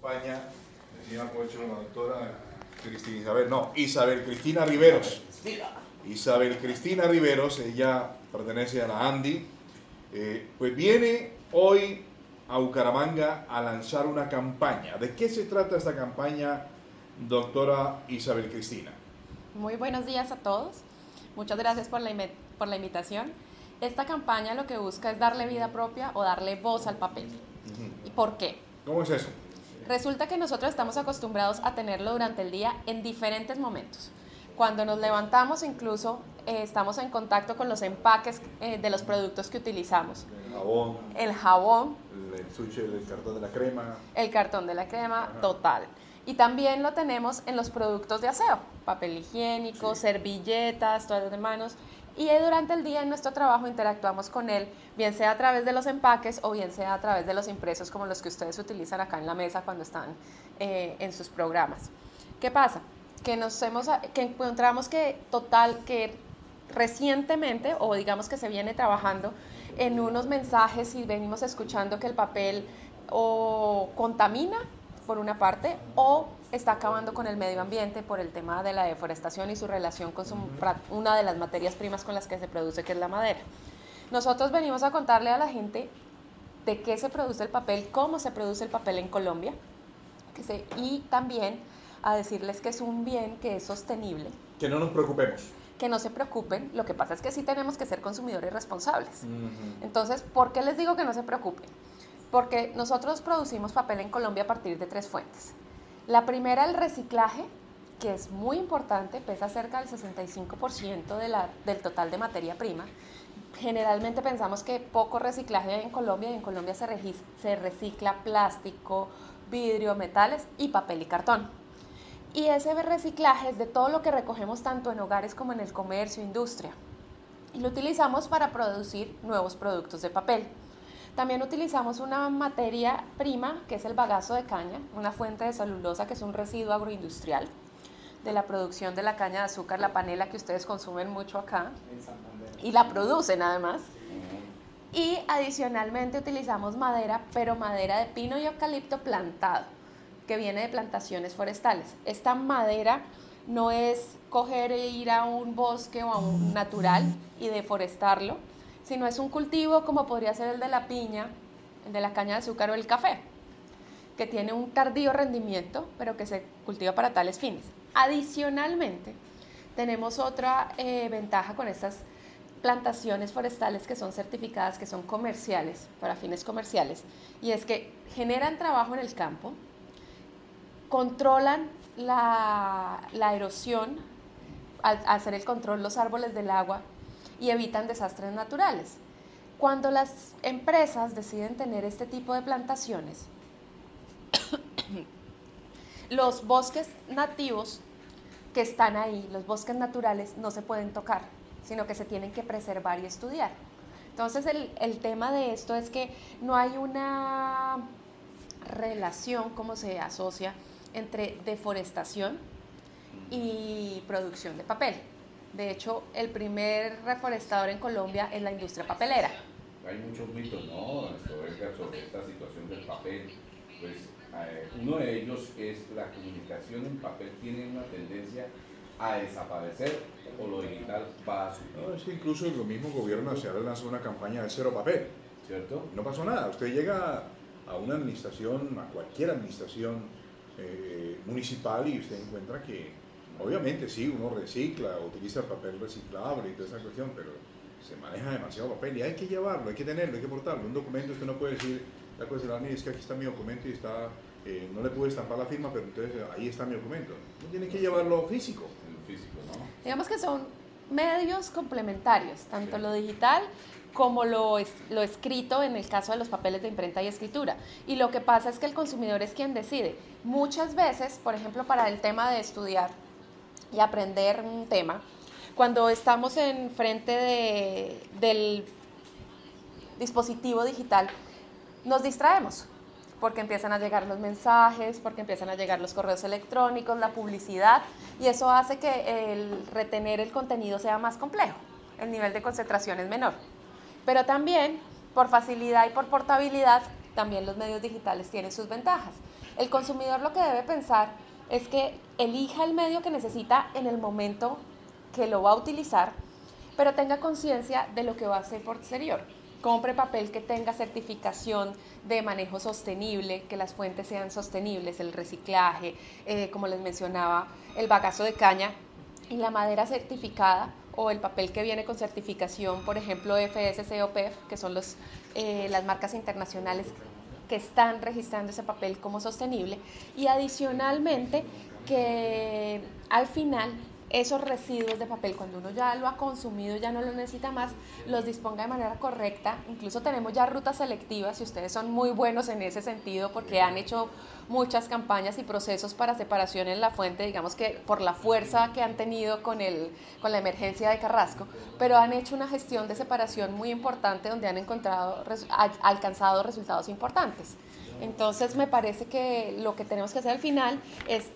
España, decía Pocho, la doctora Cristina Isabel, no, Isabel Cristina Riveros. Isabel Cristina Riveros, ella pertenece a la Andy, eh, pues viene hoy a Bucaramanga a lanzar una campaña. ¿De qué se trata esta campaña, doctora Isabel Cristina? Muy buenos días a todos. Muchas gracias por la, por la invitación. Esta campaña lo que busca es darle vida propia o darle voz al papel. ¿Y por qué? ¿Cómo es eso? Resulta que nosotros estamos acostumbrados a tenerlo durante el día en diferentes momentos. Cuando nos levantamos incluso eh, estamos en contacto con los empaques eh, de los productos que utilizamos. El jabón. El jabón. El, el cartón de la crema. El cartón de la crema, total. Y también lo tenemos en los productos de aseo, papel higiénico, servilletas, toallas de manos. Y durante el día en nuestro trabajo interactuamos con él, bien sea a través de los empaques o bien sea a través de los impresos como los que ustedes utilizan acá en la mesa cuando están eh, en sus programas. ¿Qué pasa? Que nos hemos, que encontramos que total, que recientemente, o digamos que se viene trabajando en unos mensajes y venimos escuchando que el papel o contamina por una parte, o está acabando con el medio ambiente por el tema de la deforestación y su relación con una de las materias primas con las que se produce, que es la madera. Nosotros venimos a contarle a la gente de qué se produce el papel, cómo se produce el papel en Colombia, y también a decirles que es un bien que es sostenible. Que no nos preocupemos. Que no se preocupen, lo que pasa es que sí tenemos que ser consumidores responsables. Entonces, ¿por qué les digo que no se preocupen? Porque nosotros producimos papel en Colombia a partir de tres fuentes. La primera, el reciclaje, que es muy importante, pesa cerca del 65% de la, del total de materia prima. Generalmente pensamos que poco reciclaje hay en Colombia y en Colombia se, se recicla plástico, vidrio, metales y papel y cartón. Y ese reciclaje es de todo lo que recogemos tanto en hogares como en el comercio, industria. Y lo utilizamos para producir nuevos productos de papel. También utilizamos una materia prima, que es el bagazo de caña, una fuente de celulosa que es un residuo agroindustrial de la producción de la caña de azúcar, la panela que ustedes consumen mucho acá y la producen además. Y adicionalmente utilizamos madera, pero madera de pino y eucalipto plantado, que viene de plantaciones forestales. Esta madera no es coger e ir a un bosque o a un natural y deforestarlo, sino es un cultivo como podría ser el de la piña, el de la caña de azúcar o el café, que tiene un tardío rendimiento, pero que se cultiva para tales fines. Adicionalmente, tenemos otra eh, ventaja con estas plantaciones forestales que son certificadas, que son comerciales, para fines comerciales, y es que generan trabajo en el campo, controlan la, la erosión al hacer el control los árboles del agua y evitan desastres naturales. Cuando las empresas deciden tener este tipo de plantaciones, los bosques nativos que están ahí, los bosques naturales, no se pueden tocar, sino que se tienen que preservar y estudiar. Entonces el, el tema de esto es que no hay una relación, como se asocia, entre deforestación y producción de papel. De hecho, el primer reforestador en Colombia es la industria papelera. Hay muchos mitos, ¿no? Sobre, esta situación del papel. Pues eh, uno de ellos es la comunicación en papel tiene una tendencia a desaparecer o lo digital va a subir. No, es que incluso el mismo gobierno nacional lanzó una campaña de cero papel. ¿Cierto? No pasó nada. Usted llega a una administración, a cualquier administración eh, municipal y usted encuentra que Obviamente sí, uno recicla, utiliza papel reciclable y toda esa cuestión, pero se maneja demasiado papel y hay que llevarlo, hay que tenerlo, hay que portarlo. Un documento usted no puede decir, la cosa de es que aquí está mi documento y está, eh, no le puede estampar la firma, pero entonces ahí está mi documento. No tiene que llevarlo físico. físico, ¿no? Digamos que son medios complementarios, tanto lo digital como lo, lo escrito en el caso de los papeles de imprenta y escritura. Y lo que pasa es que el consumidor es quien decide. Muchas veces, por ejemplo, para el tema de estudiar, y aprender un tema, cuando estamos en frente de, del dispositivo digital, nos distraemos porque empiezan a llegar los mensajes, porque empiezan a llegar los correos electrónicos, la publicidad, y eso hace que el retener el contenido sea más complejo, el nivel de concentración es menor. Pero también, por facilidad y por portabilidad, también los medios digitales tienen sus ventajas. El consumidor lo que debe pensar es que elija el medio que necesita en el momento que lo va a utilizar, pero tenga conciencia de lo que va a hacer posterior. Compre papel que tenga certificación de manejo sostenible, que las fuentes sean sostenibles, el reciclaje, eh, como les mencionaba, el bagazo de caña y la madera certificada o el papel que viene con certificación, por ejemplo, FSC o PEF, que son eh, las marcas internacionales que están registrando ese papel como sostenible. Y adicionalmente, que al final esos residuos de papel, cuando uno ya lo ha consumido, ya no lo necesita más, los disponga de manera correcta. Incluso tenemos ya rutas selectivas y ustedes son muy buenos en ese sentido porque han hecho muchas campañas y procesos para separación en la fuente, digamos que por la fuerza que han tenido con, el, con la emergencia de Carrasco, pero han hecho una gestión de separación muy importante donde han encontrado, alcanzado resultados importantes. Entonces me parece que lo que tenemos que hacer al final es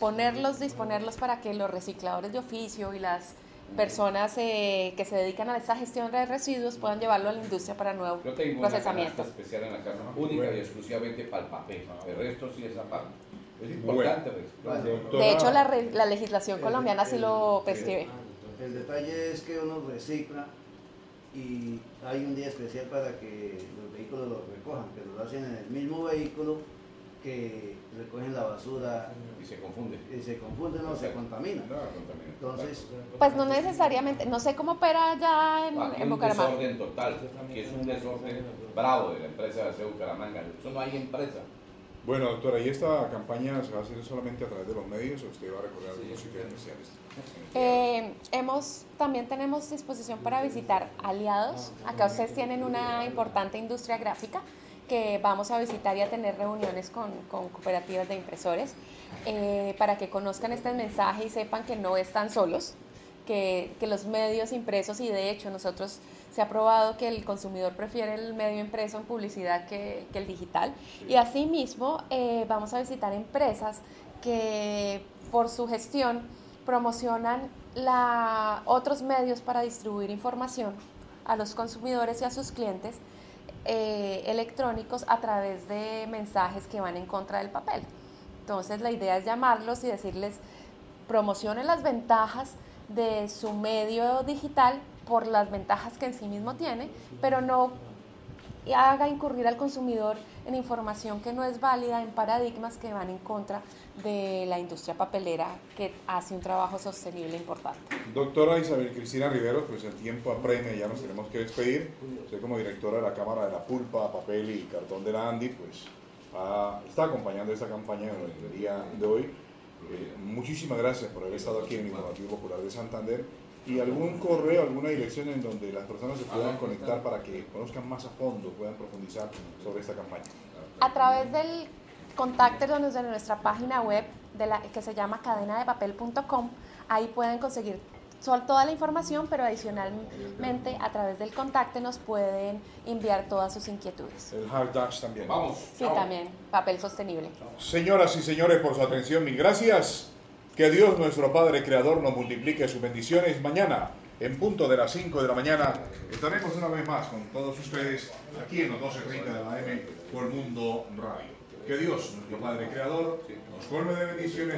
ponerlos, disponerlos para que los recicladores de oficio y las personas eh, que se dedican a esa gestión de residuos puedan llevarlo a la industria para nuevo Yo tengo procesamiento. Una especial en la casa, única y exclusivamente para el papel. El resto sí es aparte. Es importante. Pues. De hecho, la, la legislación colombiana sí lo prescribe. El detalle es que uno recicla y hay un día especial para que los vehículos lo recojan, que lo hacen en el mismo vehículo que recogen la basura y se confunde. Y se confunde, no, se contamina. Entonces, pues no necesariamente, no sé cómo opera ya en, ah, en Bucaramanga. Un desorden total, que es un desorden bravo de la empresa de Bucaramanga. Eso no hay empresa. Bueno, doctora, ¿y esta campaña se va a hacer solamente a través de los medios o usted va a recorrer algunos sitios especiales? Eh, hemos, también tenemos disposición para visitar aliados. Acá ustedes tienen una importante industria gráfica que vamos a visitar y a tener reuniones con, cooperativas de impresores eh, para que conozcan este mensaje y sepan que no están solos, que, los medios impresos y de hecho nosotros se ha probado que el consumidor prefiere el medio impreso en publicidad que, que el digital. Y asimismo eh, vamos a visitar empresas que por su gestión promocionan la, otros medios para distribuir información a los consumidores y a sus clientes eh, electrónicos a través de mensajes que van en contra del papel. Entonces la idea es llamarlos y decirles, promocionen las ventajas de su medio digital por las ventajas que en sí mismo tiene, pero no haga incurrir al consumidor en información que no es válida, en paradigmas que van en contra de la industria papelera que hace un trabajo sostenible importante. Doctora Isabel Cristina Rivero, pues el tiempo apremia, ya nos tenemos que despedir. Usted como directora de la Cámara de la Pulpa, Papel y Cartón de la Andy, pues está acompañando esta campaña el día de hoy. Eh, muchísimas gracias por haber estado aquí en el Informativo Popular de Santander y algún correo, alguna dirección en donde las personas se puedan conectar para que conozcan más a fondo, puedan profundizar sobre esta campaña. A través del contacto de nuestra página web de la, que se llama cadenadepapel.com, ahí pueden conseguir toda la información, pero adicionalmente a través del contacto nos pueden enviar todas sus inquietudes. El hard dash también. Vamos. Sí, también, papel sostenible. Señoras y señores, por su atención, mil gracias. Que Dios nuestro Padre Creador nos multiplique sus bendiciones. Mañana, en punto de las 5 de la mañana, estaremos una vez más con todos ustedes aquí en los 12.30 de la M por Mundo Radio. Que Dios nuestro Padre Creador nos colme de bendiciones.